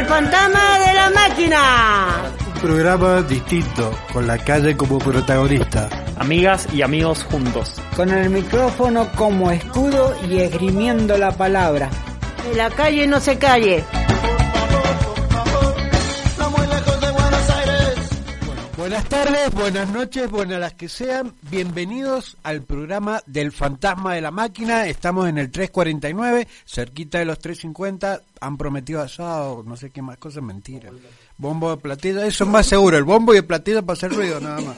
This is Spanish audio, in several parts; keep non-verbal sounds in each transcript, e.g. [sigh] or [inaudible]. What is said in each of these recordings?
El fantasma de la máquina. Un programa distinto, con la calle como protagonista. Amigas y amigos juntos. Con el micrófono como escudo y esgrimiendo la palabra. Que la calle no se calle. Buenas tardes, buenas noches, buenas las que sean. Bienvenidos al programa del Fantasma de la Máquina. Estamos en el 349, cerquita de los 350. Han prometido asado, no sé qué más cosas, mentira. Bombo de platillo, eso es más seguro. El bombo y el platillo para hacer ruido, nada más.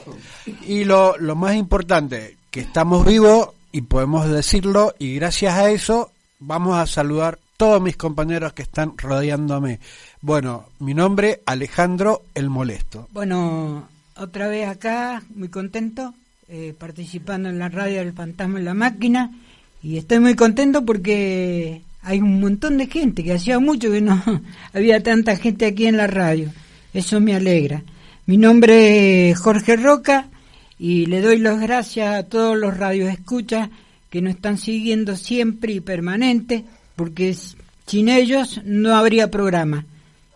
Y lo, lo más importante, que estamos vivos y podemos decirlo, y gracias a eso vamos a saludar todos mis compañeros que están rodeándome. Bueno, mi nombre Alejandro el Molesto. Bueno, otra vez acá, muy contento, eh, participando en la radio del Fantasma en la Máquina. Y estoy muy contento porque hay un montón de gente, que hacía mucho que no [laughs] había tanta gente aquí en la radio. Eso me alegra. Mi nombre es Jorge Roca y le doy las gracias a todos los radioescuchas que nos están siguiendo siempre y permanente, porque sin ellos no habría programa.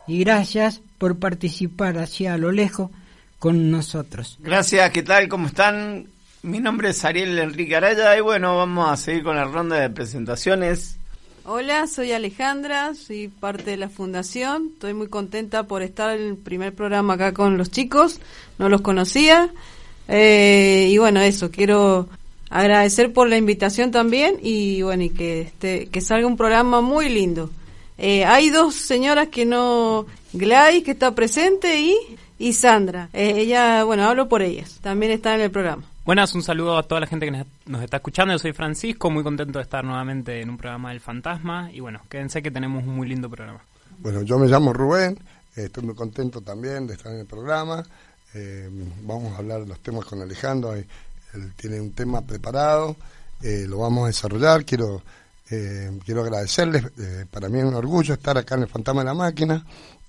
Y gracias por participar hacia a lo lejos con nosotros. Gracias, ¿qué tal? ¿Cómo están? Mi nombre es Ariel Enrique Araya y bueno, vamos a seguir con la ronda de presentaciones. Hola, soy Alejandra, soy parte de la fundación. Estoy muy contenta por estar en el primer programa acá con los chicos. No los conocía. Eh, y bueno, eso, quiero agradecer por la invitación también y bueno, y que, este, que salga un programa muy lindo. Eh, hay dos señoras que no, Gladys que está presente y, y Sandra. Eh, ella, bueno, hablo por ellas, también está en el programa. Buenas, un saludo a toda la gente que nos- está escuchando. Yo soy Francisco, muy contento de estar nuevamente en un programa del Fantasma. Y bueno, quédense que tenemos un muy lindo programa. Bueno, yo me llamo Rubén, eh, estoy muy contento también de estar en el programa. Eh, vamos a hablar de los temas con Alejandro, él tiene un tema preparado, eh, lo vamos a desarrollar. Quiero, eh, quiero agradecerles, eh, para mí es un orgullo estar acá en el Fantasma de la Máquina.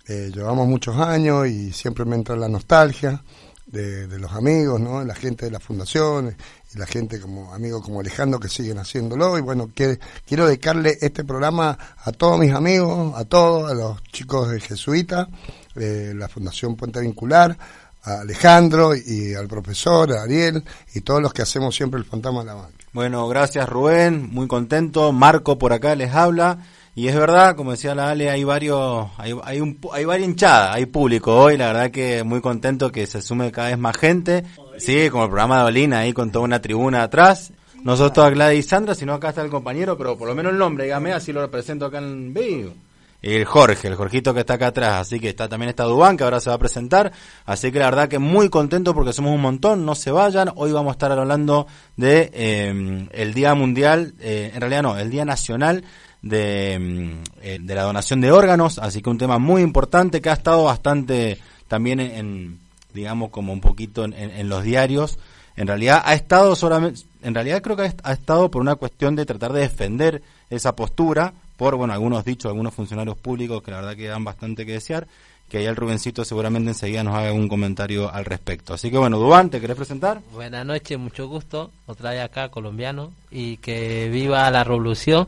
Eh, llevamos muchos años y siempre me entra la nostalgia de, de los amigos, ¿no? la gente de las fundaciones y la gente como amigos como Alejandro que siguen haciéndolo. Y bueno, que- quiero dedicarle este programa a todos mis amigos, a todos, a los chicos de Jesuita, eh, la Fundación Puente Vincular, a Alejandro y al profesor, a Ariel y todos los que hacemos siempre el Fantasma de la Máquina. Bueno, gracias Rubén, muy contento. Marco por acá les habla. Y es verdad, como decía la Ale, hay varios, hay, hay, un, hay varias hinchadas, hay público hoy, la verdad que muy contento que se sume cada vez más gente. Sí, como el programa de Olina ahí con toda una tribuna atrás. Nosotros a Gladys y Sandra, si no acá está el compañero, pero por lo menos el nombre, dígame, así lo represento acá en vivo. El Jorge, el Jorgito que está acá atrás, así que está también está Dubán, que ahora se va a presentar, así que la verdad que muy contento porque somos un montón, no se vayan, hoy vamos a estar hablando de eh, el Día Mundial, eh, en realidad no, el Día Nacional de, mm, eh, de la donación de órganos, así que un tema muy importante que ha estado bastante también en, digamos, como un poquito en, en- los diarios, en realidad ha estado solamente, en realidad creo que ha estado por una cuestión de tratar de defender esa postura por, bueno, algunos dichos, algunos funcionarios públicos que la verdad que dan bastante que desear, que ahí el Rubencito seguramente enseguida nos haga un comentario al respecto. Así que bueno, Dubán, ¿te querés presentar? Buenas noches, mucho gusto. Otra vez acá, colombiano. Y que viva la revolución,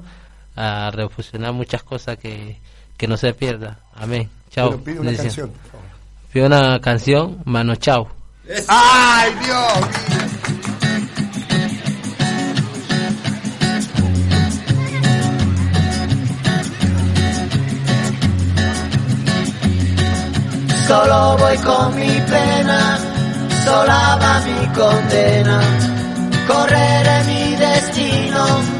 a revolucionar muchas cosas que, que no se pierda. Amén. Chao. Bueno, pide una canción, por favor. Pide una canción, mano chao. ¡Ay, Dios! Solo voy con mi pena, sola va mi condena. Correré mi destino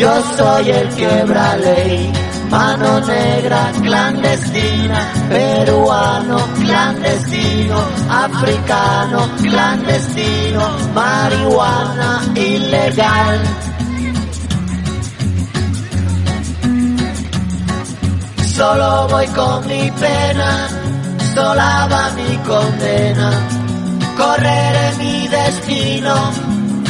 yo soy el quebra ley. Mano negra clandestina, peruano clandestino, africano clandestino, marihuana ilegal. Solo voy con mi pena, sola va mi condena. Correré mi destino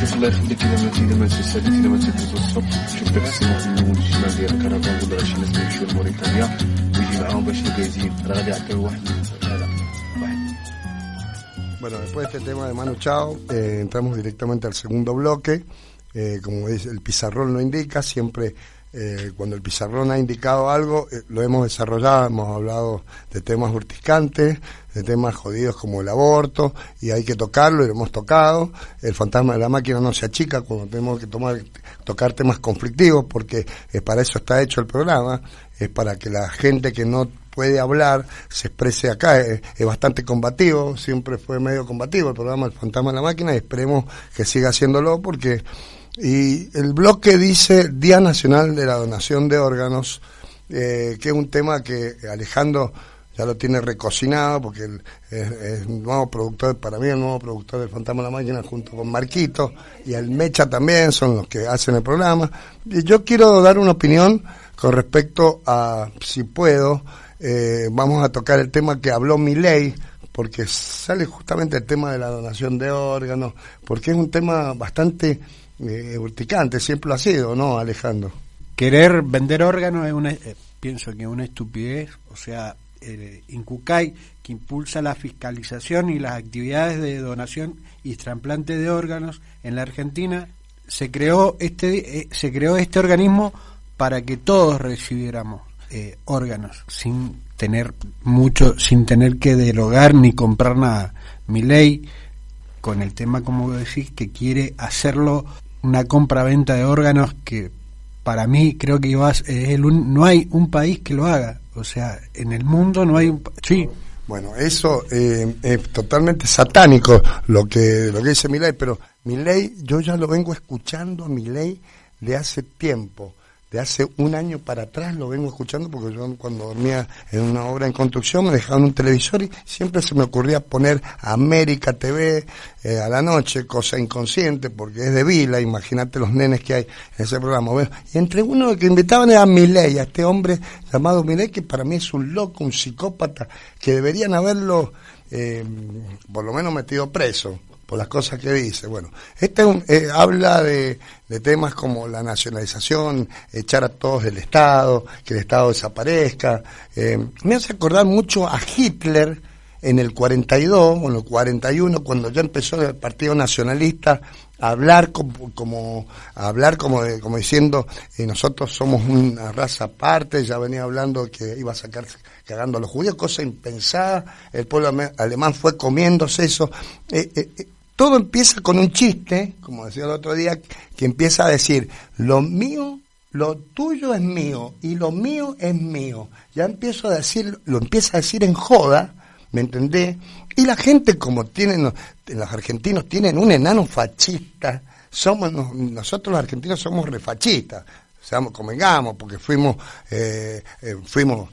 شوف الله يخليك اذا ما اذا ما تسالي اذا ما تدوز الصبح شوف داك السيمون في المول الشمال ديال الكرفان ولا شي ناس يمشيو لموريتانيا ويجي معاهم باش يقايزين راه غادي يعطيو واحد لا لا واحد Bueno, después de este tema de Manu Chao, eh, entramos directamente al segundo bloque. Eh, como es, el pizarrón lo indica, siempre eh, cuando el pizarrón ha indicado algo, eh, lo hemos desarrollado, hemos hablado de temas urticantes, de temas jodidos como el aborto, y hay que tocarlo, y lo hemos tocado. El fantasma de la máquina no se achica cuando tenemos que tomar, tocar temas conflictivos, porque eh, para eso está hecho el programa, es para que la gente que no puede hablar, se exprese acá, es, es, bastante combativo, siempre fue medio combativo el programa El Fantasma de la Máquina y esperemos que siga haciéndolo porque y el bloque dice Día Nacional de la Donación de Órganos, eh, que es un tema que Alejandro ya lo tiene recocinado porque él es, es nuevo productor, para mí el nuevo productor del Fantasma la Máquina junto con Marquito y el Mecha también son los que hacen el programa. Yo quiero dar una opinión con respecto a, si puedo, eh, vamos a tocar el tema que habló Milei, porque sale justamente el tema de la donación de órganos, porque es un tema bastante eh, urticante, siempre lo ha sido, ¿no, Alejandro? Querer vender órganos es una, eh, pienso que es una estupidez, o sea, el Incucay, que impulsa la fiscalización y las actividades de donación y trasplante de órganos en la Argentina, se creó este, eh, se creó este organismo para que todos recibiéramos eh, órganos sin tener mucho, sin tener que derogar ni comprar nada. Mi ley, con el tema, como decís, que quiere hacerlo una compra-venta de órganos que para mí creo que es el un, no hay un país que lo haga. O sea, en el mundo no hay un... Sí. Bueno, eso eh, es totalmente satánico lo que, lo que dice Milei, pero Milei, yo ya lo vengo escuchando a Milei de hace tiempo de hace un año para atrás lo vengo escuchando porque yo cuando dormía en una obra en construcción me dejaban un televisor y siempre se me ocurría poner América TV eh, a la noche, cosa inconsciente porque es de Vila, imagínate los nenes que hay en ese programa. Y entre uno que invitaban era Milei, a este hombre llamado Milei que para mí es un loco, un psicópata, que deberían haberlo eh, por lo menos metido preso por las cosas que dice. Bueno, este eh, habla de, temas como la nacionalización, echar a todos del Estado, que el Estado desaparezca. Eh, me hace acordar mucho a Hitler en el 42 o en el 41, cuando ya empezó el Partido Nacionalista a hablar como, como a hablar como, de, como diciendo eh, nosotros somos una raza aparte, ya venía hablando que iba a sacar cagando a los judíos, cosa impensada, el pueblo alemán fue comiéndose eso. Todo empieza con un chiste, como decía el otro día, que empieza a decir, lo mío, lo tuyo es mío y lo mío es mío. Ya empiezo a decir, lo empieza a decir en joda, ¿me entendés? Y la gente, como tienen, los argentinos tienen un enano fascista, somos, nosotros los argentinos somos refachistas, seamos, convengamos, porque fuimos, eh, eh, fuimos,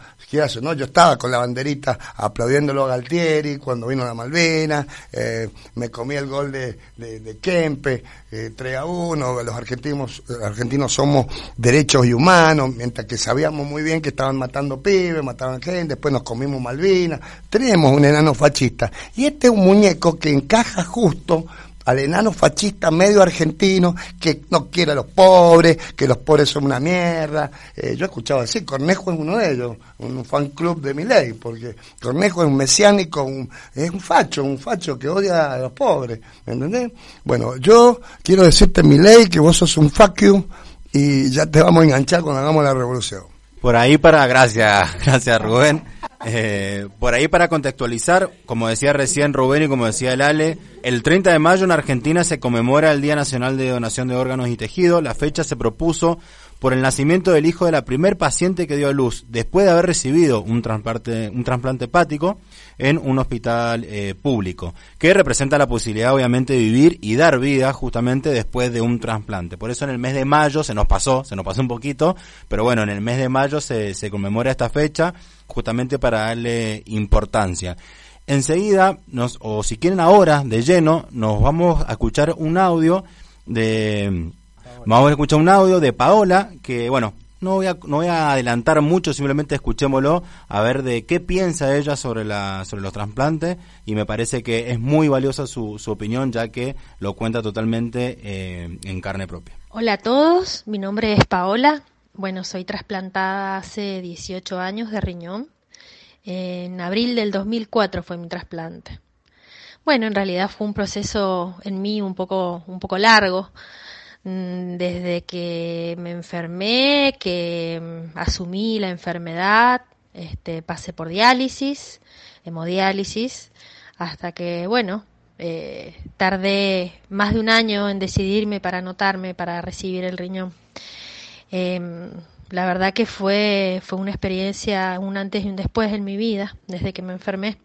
no, yo estaba con la banderita aplaudiéndolo a Galtieri cuando vino la Malvena, eh, me comí el gol de, de, Kempe, eh, 3 a 1, los argentinos, argentinos somos derechos y humanos, mientras que sabíamos muy bien que estaban matando pibes, mataban gente, después nos comimos Malvinas, tenemos un enano fascista, y este es un muñeco que encaja justo al enano fascista medio argentino que no quiere a los pobres, que los pobres son una mierda. Eh, yo he escuchado decir, Cornejo es uno de ellos, un fan club de mi ley, porque Cornejo es un mesiánico, un- es un facho, un facho que odia a los pobres, ¿me entendés? Bueno, yo quiero decirte, mi ley, que vos sos un fuck you y ya te vamos a enganchar cuando hagamos la revolución. Por ahí para, gracias, [laughs] gracias Rubén. Eh, por ahí para contextualizar, como decía recién Rubén y como decía el Ale, el 30 de mayo en Argentina se conmemora el Día Nacional de Donación de Órganos y Tejido. La fecha se propuso por el nacimiento del hijo de la primer paciente que dio a luz después de haber recibido un trasplante, un trasplante hepático en un hospital eh, público, que representa la posibilidad obviamente de vivir y dar vida justamente después de un trasplante. Por eso en el mes de mayo se nos pasó, se nos pasó un poquito, pero bueno, en el mes de mayo se, se conmemora esta fecha justamente para darle importancia. Enseguida, nos, o si quieren ahora, de lleno, nos vamos a escuchar un audio de... Vamos a escuchar un audio de Paola, que bueno, no voy a, no voy a adelantar mucho, simplemente escuchémoslo, a ver de qué piensa ella sobre, la, sobre los trasplantes, y me parece que es muy valiosa su, su opinión, ya que lo cuenta totalmente eh, en carne propia. Hola a todos, mi nombre es Paola. Bueno, soy trasplantada hace 18 años de riñón. En abril del 2004 fue mi trasplante. Bueno, en realidad fue un proceso en mí un poco, un poco largo. Mm, Desde que me enfermé, que mm, asumí la enfermedad, este, pasé por diálisis, hemodiálisis, hasta que, bueno, eh, tardé más de un año en decidirme para anotarme para recibir el riñón. Em, la verdad que fue, fue una experiencia, un antes y un después en mi vida, desde que me enfermé,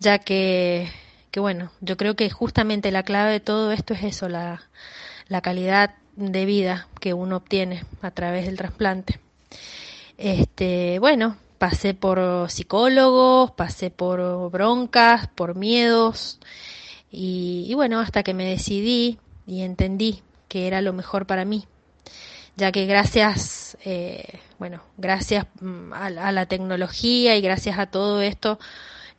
ya que, que bueno, yo creo que justamente la clave de todo esto es eso, la, la calidad de vida que uno obtiene a través del trasplante. Este, bueno, pasé por psicólogos, pasé por broncas, por miedos, y, bueno, hasta que me decidí y entendí que era lo mejor para mí ya que gracias, eh, bueno, gracias mm, a, la- a la tecnología y gracias a todo esto,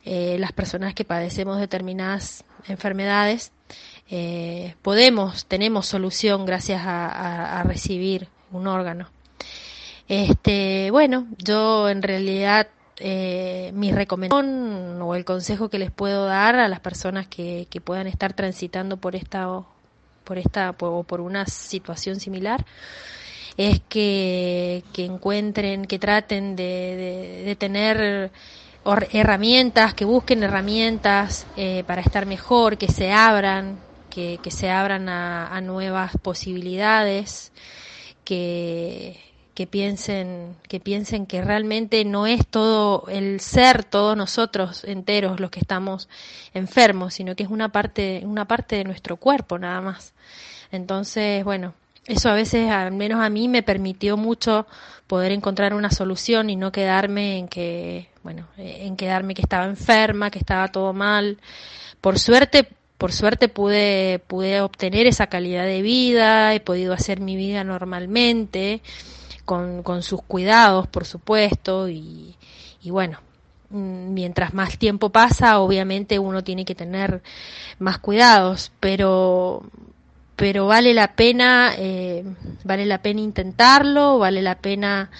eh, las personas que padecemos determinadas enfermedades, eh, podemos, tenemos solución gracias a, recibir un órgano. Este, bueno, yo en realidad eh, mi recomendación o el consejo que les puedo dar a las personas que, que puedan estar transitando por esta por esta o por una situación similar es que, que encuentren, que traten de, de- tener herramientas, que busquen herramientas eh, para estar mejor, que se abran, que, se abran a, a nuevas posibilidades, que, que piensen, que piensen que realmente no es todo el ser, todos nosotros enteros los que estamos enfermos, sino que es una parte, una parte de nuestro cuerpo nada más. Entonces, bueno, eso a veces, al menos a mí, me permitió mucho poder encontrar una solución y no quedarme en que, bueno, eh, en quedarme que estaba enferma, que estaba todo mal. Por suerte, por suerte pude, pude obtener esa calidad de vida, he podido hacer mi vida normalmente, con, con sus cuidados, por supuesto, y, y bueno, mm, mientras más tiempo pasa, obviamente uno tiene que tener más cuidados, pero pero vale la pena eh, vale la pena intentarlo vale la pena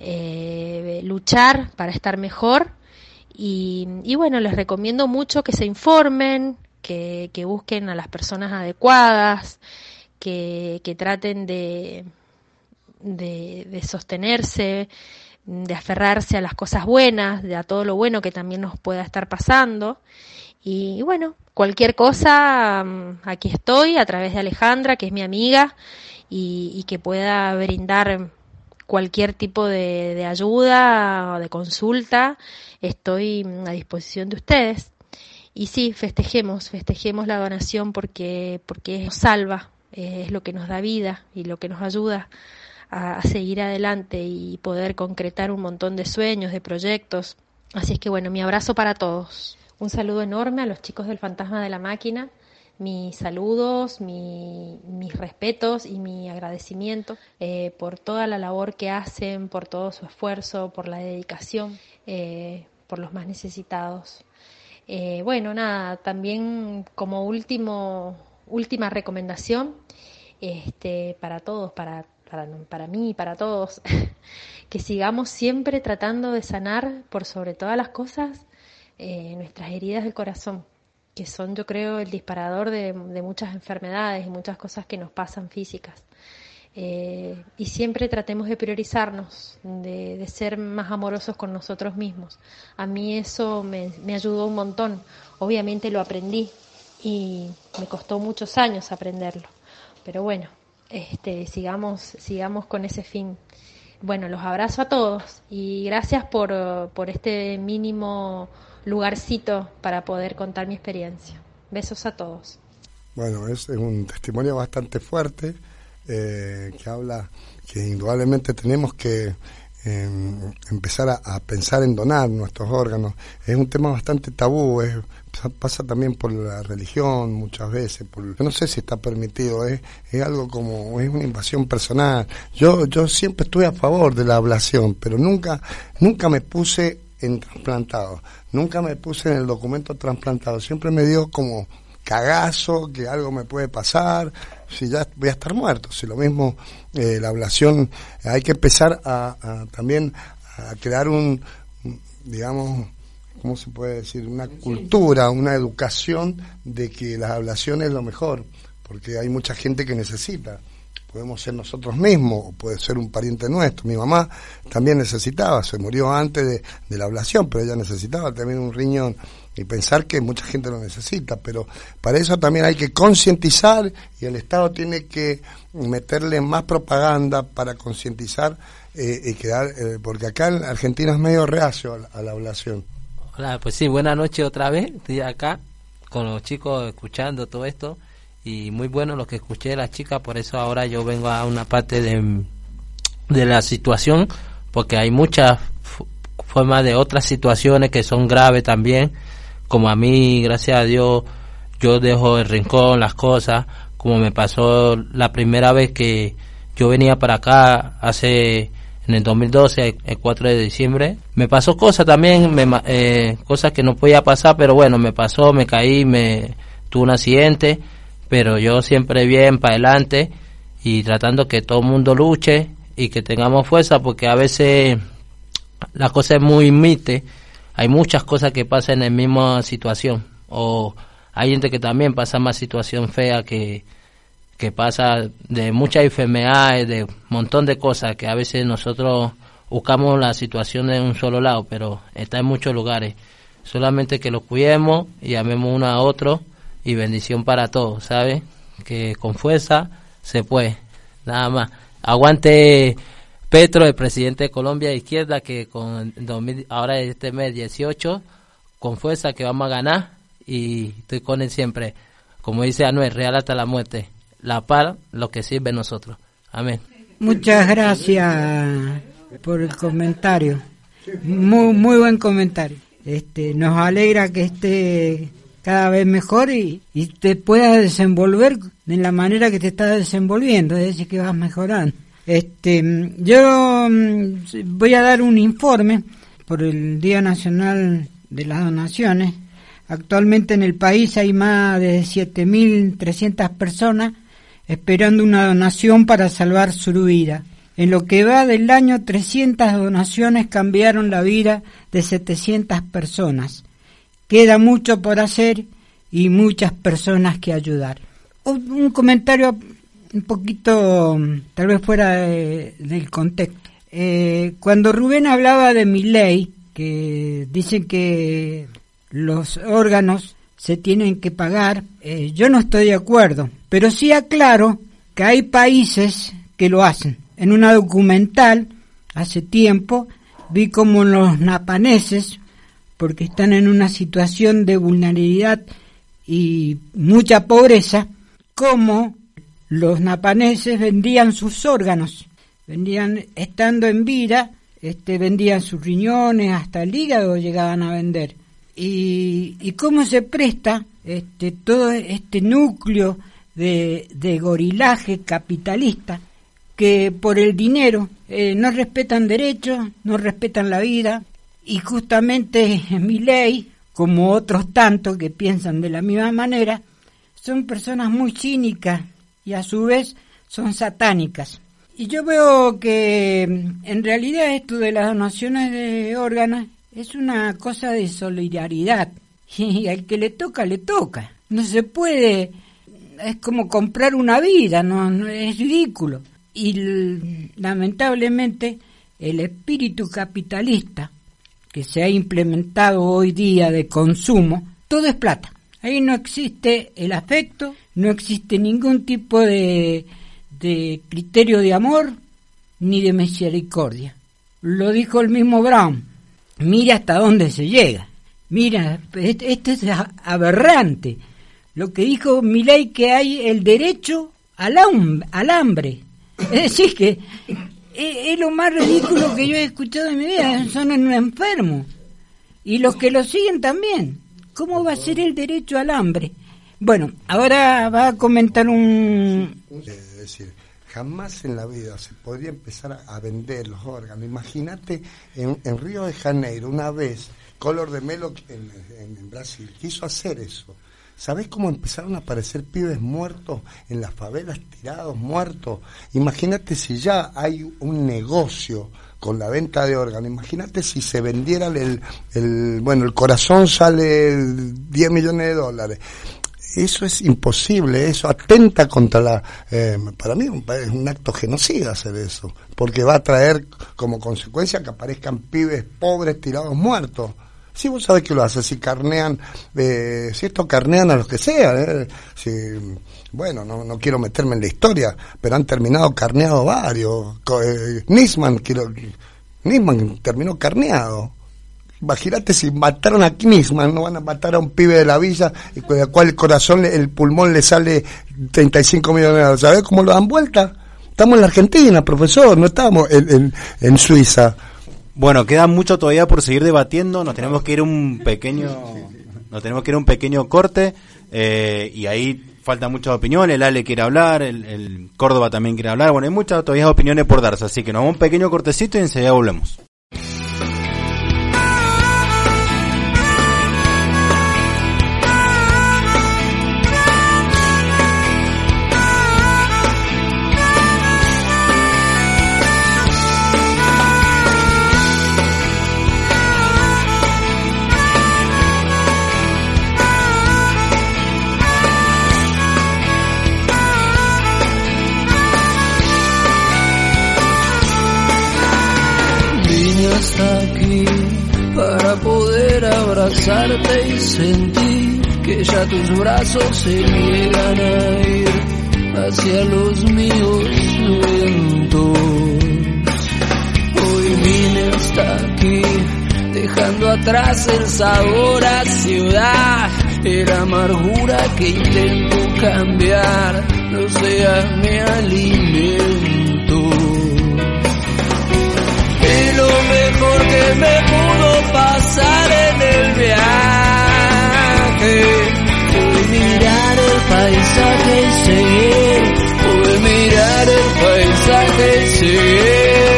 eh, luchar para estar mejor y, y bueno les recomiendo mucho que se informen que, que busquen a las personas adecuadas que, que traten de, de, de sostenerse de aferrarse a las cosas buenas de a todo lo bueno que también nos pueda estar pasando y bueno, cualquier cosa, mm, aquí estoy a través de Alejandra, que es mi amiga, y, y que pueda brindar cualquier tipo de, de ayuda o de consulta, estoy mm, a disposición de ustedes. Y sí, festejemos, festejemos la donación porque, porque nos salva, es lo que nos da vida y lo que nos ayuda a, seguir adelante y poder concretar un montón de sueños, de proyectos. Así es que bueno, mi abrazo para todos. Un saludo enorme a los chicos del Fantasma de la Máquina. Mis saludos, mi- mis respetos y mi agradecimiento eh, por toda la labor que hacen, por todo su esfuerzo, por la dedicación, eh, por los más necesitados. Eh, bueno, nada, también como último, última recomendación este, para todos, para, para, para mí y para todos, [laughs] que sigamos siempre tratando de sanar por sobre todas las cosas eh, nuestras heridas del corazón, que son yo creo el disparador de muchas enfermedades y muchas cosas que nos pasan físicas. Eh, y siempre tratemos de priorizarnos, de, ser más amorosos con nosotros mismos. A mí eso me, me, ayudó un montón. Obviamente lo aprendí y me costó muchos años aprenderlo. Pero bueno, este, sigamos, sigamos con ese fin. Bueno, los abrazo a todos y gracias por, por este mínimo lugarcito para poder contar mi experiencia. Besos a todos. Bueno, es un testimonio bastante fuerte eh, que habla que indudablemente tenemos que eh, empezar a, a, pensar en donar nuestros órganos. Es un tema bastante tabú, es, pasa también por la religión muchas veces. Por, yo no sé si está permitido, es, es algo como, es una invasión personal. Yo, yo siempre estuve a favor de la ablación, pero nunca, nunca me puse en trasplantado, nunca me puse en el documento trasplantado, siempre me dio como cagazo, que algo me puede pasar, si ya voy a estar muerto. Si lo mismo, eh, la ablación, hay que empezar a, a, también a crear un, digamos, ¿cómo se puede decir? Una cultura, una educación de que la ablación es lo mejor, porque hay mucha gente que necesita. Podemos ser nosotros mismos, o puede ser un pariente nuestro. Mi mamá también necesitaba, se murió antes de, de la ablación, pero ella necesitaba también un riñón y pensar que mucha gente lo necesita, pero para eso también hay que concientizar y el Estado tiene que meterle más propaganda para concientizar eh, y quedar, eh, porque acá en Argentina es medio reacio a la, a la ablación. Hola, pues sí, buenas noches otra vez, estoy acá con los chicos escuchando todo esto y muy bueno lo que escuché de las chicas, por eso ahora yo vengo a una parte de, de la situación, porque hay muchas formas de otras situaciones que son graves también, como a mí, gracias a Dios, yo dejo el rincón, las cosas, como me pasó la primera vez que yo venía para acá hace en el 2012, el 4 de diciembre. Me pasó cosas también, me, eh, cosas que no podía pasar, pero bueno, me pasó, me caí, me tuve un accidente, pero yo siempre bien para adelante y tratando que todo el mundo luche y que tengamos fuerza, porque a veces la cosa es muy mite hay muchas cosas que pasan en la misma situación o hay gente que también pasa más situación fea que, que pasa de muchas enfermedades, de un montón de cosas que a veces nosotros buscamos la situación de un solo lado, pero está en muchos lugares. Solamente que lo cuidemos y amemos uno a otro y bendición para todos, ¿sabe? Que con fuerza se puede, nada más. Aguante Petro, el presidente de Colombia de izquierda, que con 2000, ahora este mes 18, con fuerza que vamos a ganar y estoy con él siempre. Como dice Anuel, real hasta la muerte. La par, lo que sirve a nosotros. Amén. Muchas gracias por el comentario. Muy, muy buen comentario. Este, nos alegra que esté cada vez mejor y, y te puedas desenvolver de la manera que te estás desenvolviendo, es decir, que vas mejorando. Este, yo voy a dar un informe por el Día Nacional de las Donaciones. Actualmente en el país hay más de 7.300 personas esperando una donación para salvar su vida. En lo que va del año, 300 donaciones cambiaron la vida de 700 personas. Queda mucho por hacer y muchas personas que ayudar. Un comentario un poquito, tal vez fuera de, del contexto. Eh, cuando Rubén hablaba de mi ley, que dicen que los órganos se tienen que pagar, eh, yo no estoy de acuerdo, pero sí aclaro que hay países que lo hacen. En una documental, hace tiempo, vi como los napaneses, porque están en una situación de vulnerabilidad y mucha pobreza, como los napaneses vendían sus órganos, vendían, estando en vida, este, vendían sus riñones, hasta el hígado llegaban a vender. Y, cómo se presta este, todo este núcleo de, de gorilaje capitalista que por el dinero eh, no respetan derechos, no respetan la vida, y justamente [laughs] mi ley, como otros tantos que piensan de la misma manera, son personas muy cínicas y a su vez son satánicas. Y yo veo que mm, en realidad esto de las donaciones de órganos es una cosa de solidaridad. [laughs] Y al que le toca, le toca. No se puede, es como comprar una vida, no, no es ridículo. Y lamentablemente el espíritu capitalista que se ha implementado hoy día de consumo, todo es plata. Ahí no existe el afecto, no existe ningún tipo de, de criterio de amor ni de misericordia. Lo dijo el mismo Brown. Mira hasta dónde se llega. Mira, este, este es aberrante. Lo que dijo Milei que hay el derecho al, al hambre. Es decir, que es, es lo más ridículo que yo he escuchado en mi vida. Son un enfermo. Y los que lo siguen también. ¿Cómo va a ser el derecho al hambre? Bueno, ahora va a comentar un... Es decir, jamás en la vida se podría empezar a, vender los órganos. Imagínate en, en Río de Janeiro, una vez, Color de Melo en, en- en Brasil quiso hacer eso. ¿Sabés cómo empezaron a aparecer pibes muertos en las favelas, tirados, muertos? Imagínate si ya hay un negocio con la venta de órganos. Imagínate si se vendieran el, el, bueno, el corazón sale 10 millones de dólares. Eso es imposible, eso atenta contra la... eh, para mí es un acto genocida hacer eso, porque va a traer como consecuencia que aparezcan pibes pobres tirados muertos. Si vos sabés que lo hacen, si carnean, eh, si esto carnean a los que sea, eh, si, bueno, no, no quiero meterme en la historia, pero han terminado carneados varios. Eh, Nisman, quiero, Nisman terminó carneado. Imagínate si mataron a Knisman, no van a matar a un pibe de la villa y con el cual el corazón, el pulmón le sale 35 millones de. ¿Sabes cómo lo dan vuelta? Estamos en la Argentina, profesor, no estamos en, en Suiza. Bueno, queda mucho todavía por seguir debatiendo. Nos tenemos que ir un pequeño, nos tenemos que ir un pequeño corte eh, y ahí falta muchas opiniones. El Ale quiere hablar, el, el Córdoba también quiere hablar. Bueno, hay muchas todavía opiniones por darse, así que nos vamos a un pequeño cortecito y enseguida volvemos. Abrazarte y sentir que ya tus brazos se niegan a ir hacia los míos lentos. Hoy vine hasta aquí dejando atrás el sabor a ciudad la amargura que intento cambiar no sea mi alimento. Lo mejor que me pudo pasar en el viaje fue mirar el paisaje y seguir, mirar el paisaje y.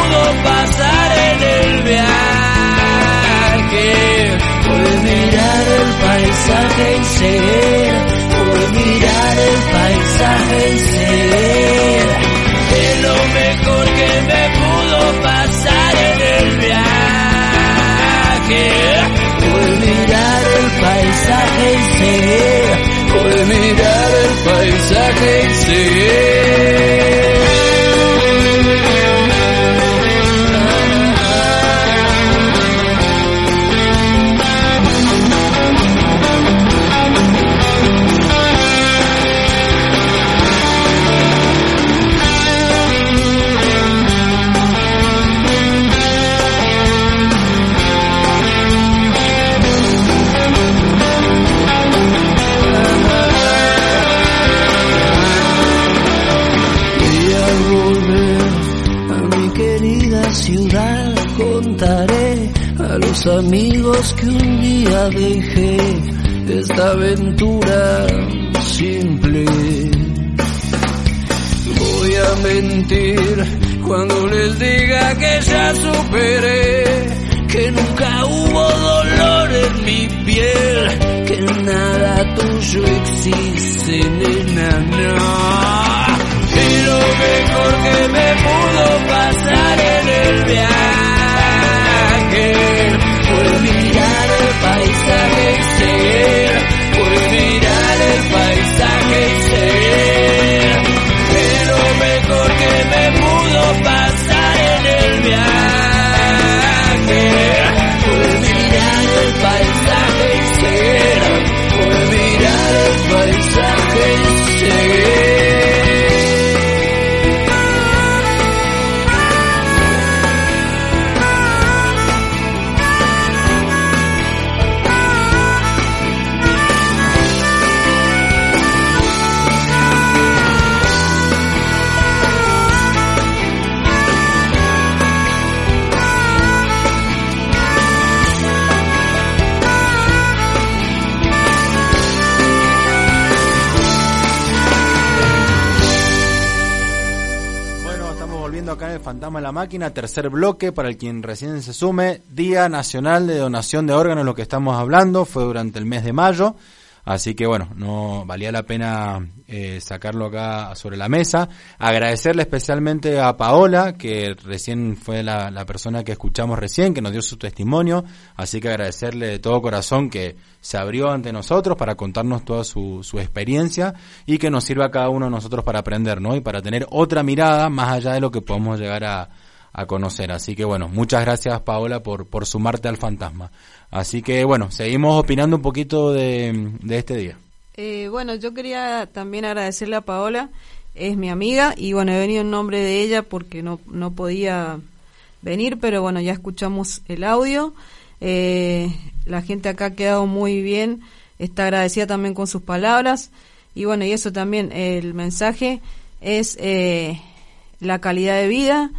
paisaje y seguir, fue mirar el paisaje y seguir. Y lo mejor que me pudo pasar en el viaje fue mirar el paisaje y seguir, fue mirar el paisaje y seguir. Dejé esta aventura simple. Voy a mentir cuando les diga que ya superé, que nunca hubo dolor en mi piel, que nada tuyo existe, nena, no. Y lo mejor que me pudo pasar en el viaje mirar el la Máquina, tercer bloque, para el quien recién se sume, Día Nacional de Donación de Órganos, lo que estamos hablando, fue durante el mes de mayo, así que bueno, no valía la pena eh, sacarlo acá sobre la mesa. Agradecerle especialmente a Paola, que recién fue la, persona que escuchamos recién, que nos dio su testimonio, así que agradecerle de todo corazón que se abrió ante nosotros para contarnos toda su, su experiencia y que nos sirva a cada uno de nosotros para aprender, ¿no? Y para tener otra mirada más allá de lo que podemos llegar a, a conocer. Así que bueno, muchas gracias Paola por, por sumarte al fantasma. Así que bueno, seguimos opinando un poquito de, de este día. Eh, bueno, yo quería también agradecerle a Paola, es mi amiga y bueno, he venido en nombre de ella porque no, no podía venir, pero bueno, ya escuchamos el audio. Eh, la gente acá ha quedado muy bien, está agradecida también con sus palabras y bueno, y eso también, el mensaje es eh, la calidad de vida,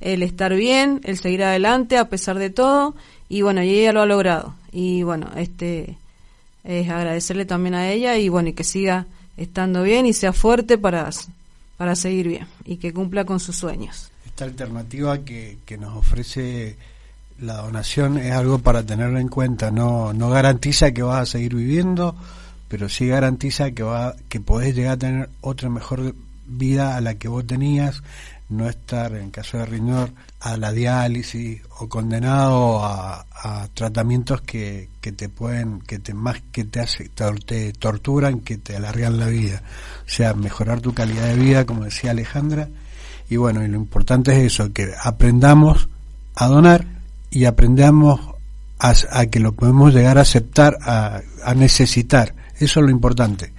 el estar bien, el seguir adelante a pesar de todo y bueno, y ella lo ha logrado y bueno, este es agradecerle también a ella y bueno, y que siga estando bien y sea fuerte para, para seguir bien y que cumpla con sus sueños. Esta alternativa que, que nos ofrece la donación es algo para tenerlo en cuenta. No, no garantiza que vas a seguir viviendo, pero sí garantiza que, va, que podés llegar a tener otra mejor vida a la que vos tenías, no estar, en caso de riñón, a la diálisis o condenado a, a tratamientos que, que te pueden, que te más que te, hace, te torturan, que te alargan la vida. O sea, mejorar tu calidad de vida, como decía Alejandra. Y bueno, y lo importante es eso, que aprendamos a donar y aprendamos a, a que lo podemos llegar a aceptar, a, a necesitar. Eso es lo importante.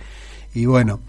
Y bueno,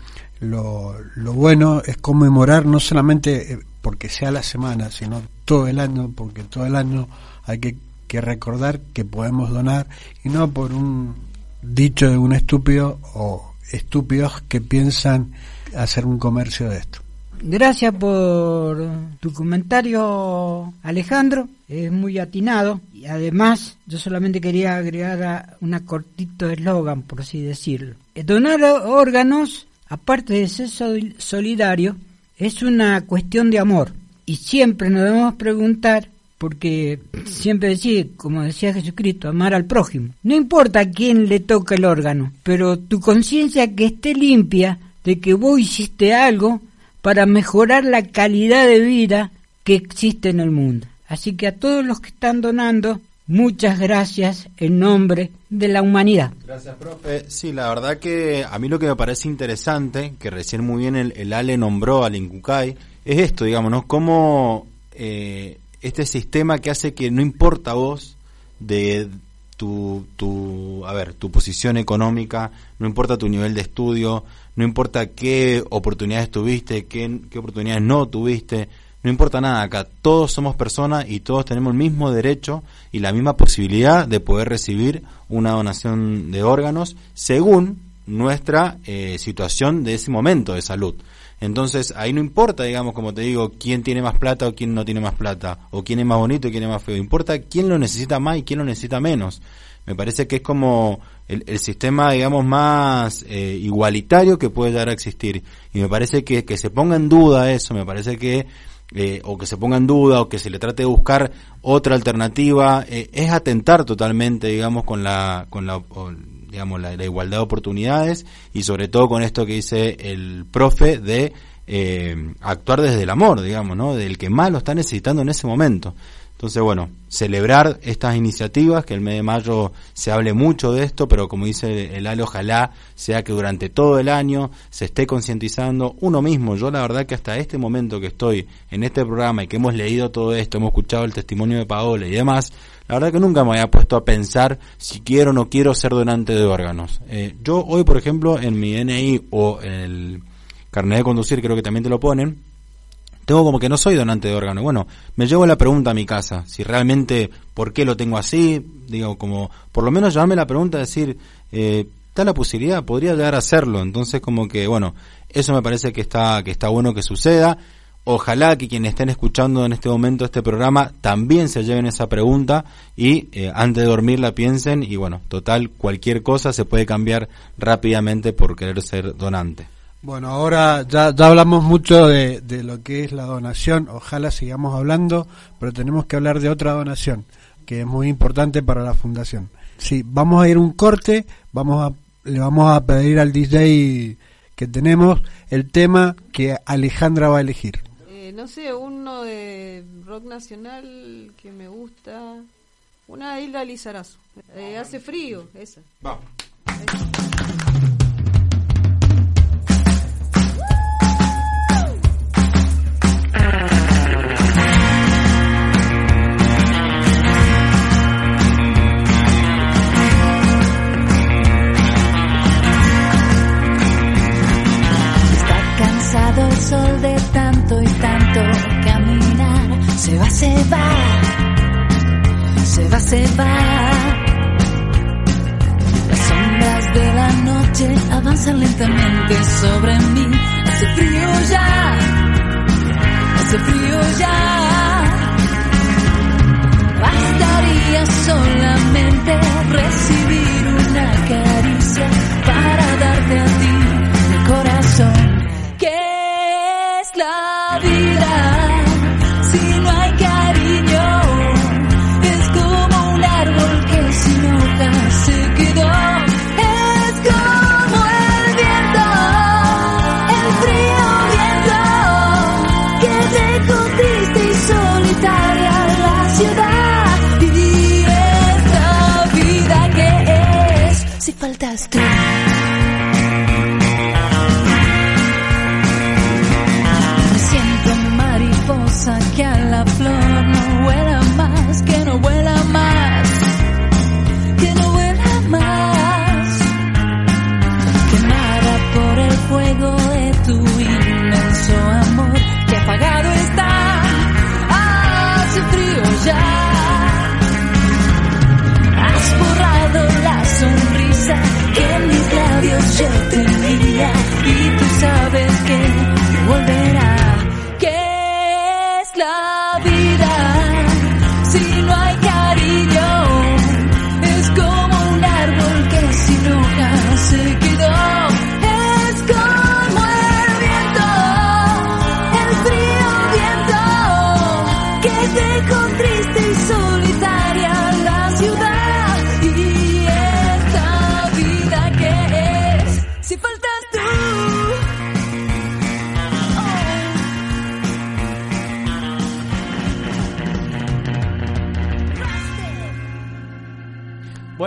lo, lo bueno es conmemorar no solamente porque sea la semana, sino todo el año, porque todo el año hay que, que recordar que podemos donar y no por un dicho de un estúpido o estúpidos que piensan hacer un comercio de esto. Gracias por tu comentario, Alejandro. Es muy atinado. Y además, yo solamente quería agregar una cortito eslogan, por así decirlo. Donar órganos, aparte de ser sol- solidario, es una cuestión de amor. Y siempre nos debemos preguntar, porque siempre decir, como decía Jesucristo, amar al prójimo. No importa a quién le toca el órgano, pero tu conciencia que esté limpia de que vos hiciste algo para mejorar la calidad de vida que existe en el mundo. Así que a todos los que están donando, muchas gracias en nombre de la humanidad. Gracias, profe. Sí, la verdad que a mí lo que me parece interesante, que recién muy bien el, el Ale nombró al Incucay, es esto, digamos, ¿no? Cómo eh, este sistema que hace que no importa vos de tu, tu, a ver, tu posición económica, no importa tu nivel de estudio, no importa qué oportunidades tuviste, qué, qué oportunidades no tuviste, no importa nada acá, todos somos personas y todos tenemos el mismo derecho y la misma posibilidad de poder recibir una donación de órganos según nuestra eh, situación de ese momento de salud. Entonces ahí no importa, digamos, como te digo, quién tiene más plata o quién no tiene más plata, o quién es más bonito y quién es más feo. Importa quién lo necesita más y quién lo necesita menos. me parece que es como el, sistema, digamos, más eh, igualitario que puede llegar a existir. Y me parece que, que se ponga en duda eso, me parece que, eh, o que se ponga en duda, o que se le trate de buscar otra alternativa, eh, es atentar totalmente, digamos, con la, con la, digamos, la, la igualdad de oportunidades, y sobre todo con esto que dice el profe de eh, actuar desde el amor, digamos, ¿no? Del que más lo está necesitando en ese momento. Entonces, bueno, celebrar estas iniciativas, que el mes de mayo se hable mucho de esto, pero como dice el Ale, ojalá sea que durante todo el año se esté concientizando uno mismo. Yo la verdad que hasta este momento que estoy en este programa y que hemos leído todo esto, hemos escuchado el testimonio de Paola y demás, la verdad que nunca me había puesto a pensar si quiero o no quiero ser donante de órganos. Eh, yo hoy, por ejemplo, en mi DNI o en el carnet de conducir, creo que también te lo ponen, tengo como que no soy donante de órgano. Bueno, me llevo la pregunta a mi casa, si realmente, ¿por qué lo tengo así? Digo, como, por lo menos llevarme la pregunta de decir, eh, está la posibilidad, podría llegar a hacerlo. Entonces, como que, bueno, eso me parece que está, que está bueno que suceda. Ojalá que quienes estén escuchando en este momento este programa también se lleven esa pregunta y eh, antes de dormir la piensen y bueno, total, cualquier cosa se puede cambiar rápidamente por querer ser donante. Bueno, ahora ya, ya hablamos mucho de, de lo que es la donación, ojalá sigamos hablando, pero tenemos que hablar de otra donación, que es muy importante para la fundación. Sí, vamos a ir un corte, vamos a, le vamos a pedir al DJ que tenemos el tema que Alejandra va a elegir. Eh, no sé, uno de rock nacional que me gusta. Una de Hilda Lizarazo. Eh, hace frío, esa. Vamos. Está mariposa que a la flor no vuela más, que no vuela más, que no vuela más. Quemada por el fuego de tu inmenso amor, que apagado está, hace frío ya. Has borrado la sonrisa que en mis labios yo tenía y tú sabes que volverá.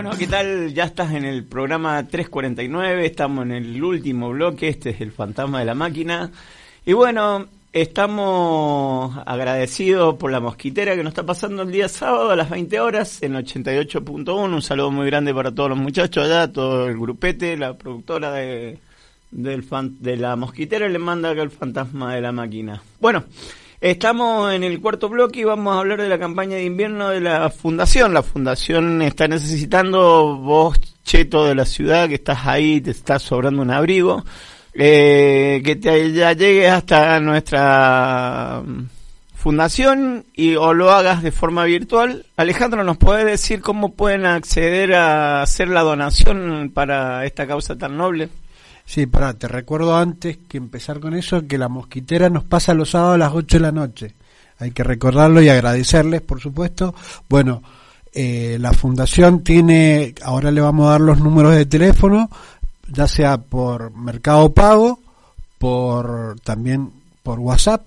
Bueno, ¿qué tal? Ya estás en el programa 349, estamos en el último bloque, este es el fantasma de la máquina. Y bueno, estamos agradecidos por la mosquitera que nos está pasando el día sábado a las 20 horas en 88.1. Un saludo muy grande para todos los muchachos allá, todo el grupete, la productora de, del fan- de la mosquitera le manda acá el fantasma de la máquina. Bueno, estamos en el cuarto bloque y vamos a hablar de la campaña de invierno de la fundación. La fundación está necesitando vos, cheto de la ciudad, que estás ahí, te está sobrando un abrigo, eh, que te ya llegues hasta nuestra mm, fundación y o lo hagas de forma virtual. Alejandro, ¿nos puede decir cómo pueden acceder a hacer la donación para esta causa tan noble? Sí, para te recuerdo antes que empezar con eso que la mosquitera nos pasa los sábados a las 8 de la noche. Hay que recordarlo y agradecerles, por supuesto. Bueno, eh, la fundación tiene, ahora le vamos a dar los números de teléfono, ya sea por Mercado Pago, por también por WhatsApp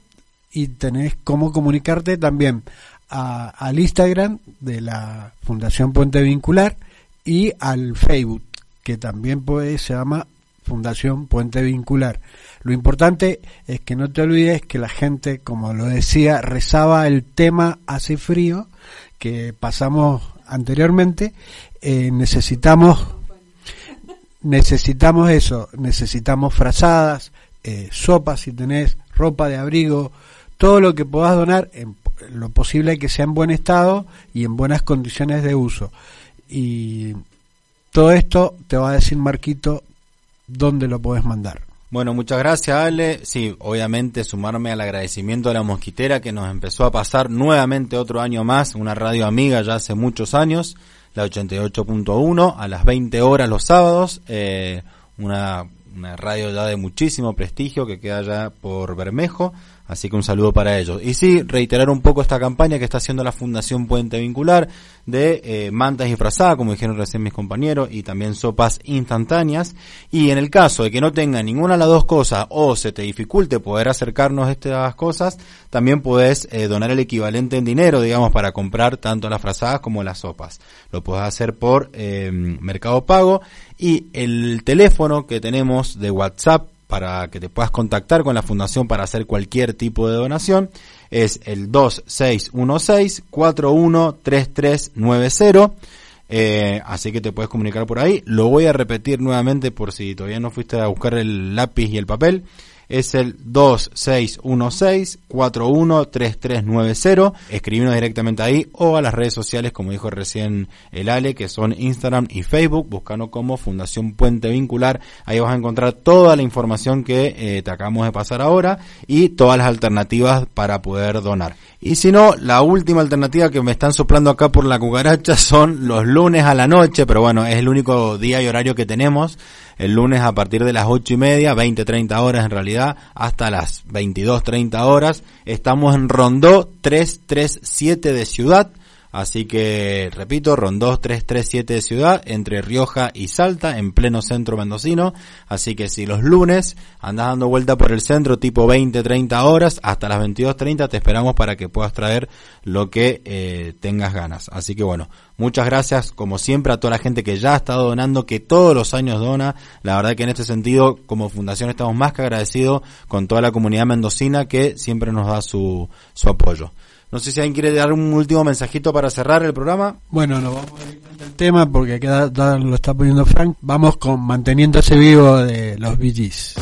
y tenés cómo comunicarte también a- al Instagram de la Fundación Puente Vincular y al Facebook que también puede, se llama Fundación Puente Vincular. Lo importante es que no te olvides que la gente, como lo decía, rezaba el tema Hace frío, que pasamos anteriormente, eh, necesitamos necesitamos eso, necesitamos frazadas, eh, sopas si tenés, ropa de abrigo, todo lo que puedas donar, en lo posible que sea en buen estado y en buenas condiciones de uso. Y todo esto te va a decir Marquito dónde lo podés mandar. Bueno, muchas gracias Ale. Sí, obviamente sumarme al agradecimiento de la mosquitera que nos empezó a pasar nuevamente otro año más, una radio amiga ya hace muchos años, la 88.1 a las 20 horas los sábados, eh, una, una radio ya de muchísimo prestigio que queda ya por Bermejo, así que un saludo para ellos. Y sí, reiterar un poco esta campaña que está haciendo la Fundación Puente Vincular de eh, mantas disfrazadas, como dijeron recién mis compañeros, y también sopas instantáneas. Y en el caso de que no tenga ninguna de las dos cosas o se te dificulte poder acercarnos a estas cosas, también puedes eh, donar el equivalente en dinero, digamos, para comprar tanto las frazadas como las sopas. Lo puedes hacer por eh, Mercado Pago y el teléfono que tenemos de WhatsApp para que te puedas contactar con la fundación para hacer cualquier tipo de donación es el 2616-413390. Eh, así que te puedes comunicar por ahí. Lo voy a repetir nuevamente por si todavía no fuiste a buscar el lápiz y el papel. Es el 2616-413390. Escribirnos directamente ahí o a las redes sociales, como dijo recién el Ale, que son Instagram y Facebook. Buscando como Fundación Puente Vincular. Ahí vas a encontrar toda la información que eh, te acabamos de pasar ahora y todas las alternativas para poder donar. Y si no, la última alternativa que me están soplando acá por la cucaracha son los lunes a la noche, pero bueno, es el único día y horario que tenemos. El lunes a partir de las ocho y media, 20, 30 horas en realidad, hasta las 22, 30 horas. Estamos en Rondó 337 de Ciudad. Así que, repito, Rondó 337 de Ciudad, entre Rioja y Salta, en pleno centro mendocino. Así que si los lunes andas dando vuelta por el centro tipo 20, 30 horas, hasta las 22, 30 te esperamos para que puedas traer lo que eh, tengas ganas. Así que bueno, muchas gracias como siempre a toda la gente que ya ha estado donando, que todos los años dona. La verdad que en este sentido, como fundación estamos más que agradecidos con toda la comunidad mendocina que siempre nos da su, su apoyo. No sé si alguien quiere dar un último mensajito para cerrar el programa. Bueno, nos vamos directamente al tema porque ya lo está poniendo Frank. Vamos con Manteniéndose Vivo de los Gees.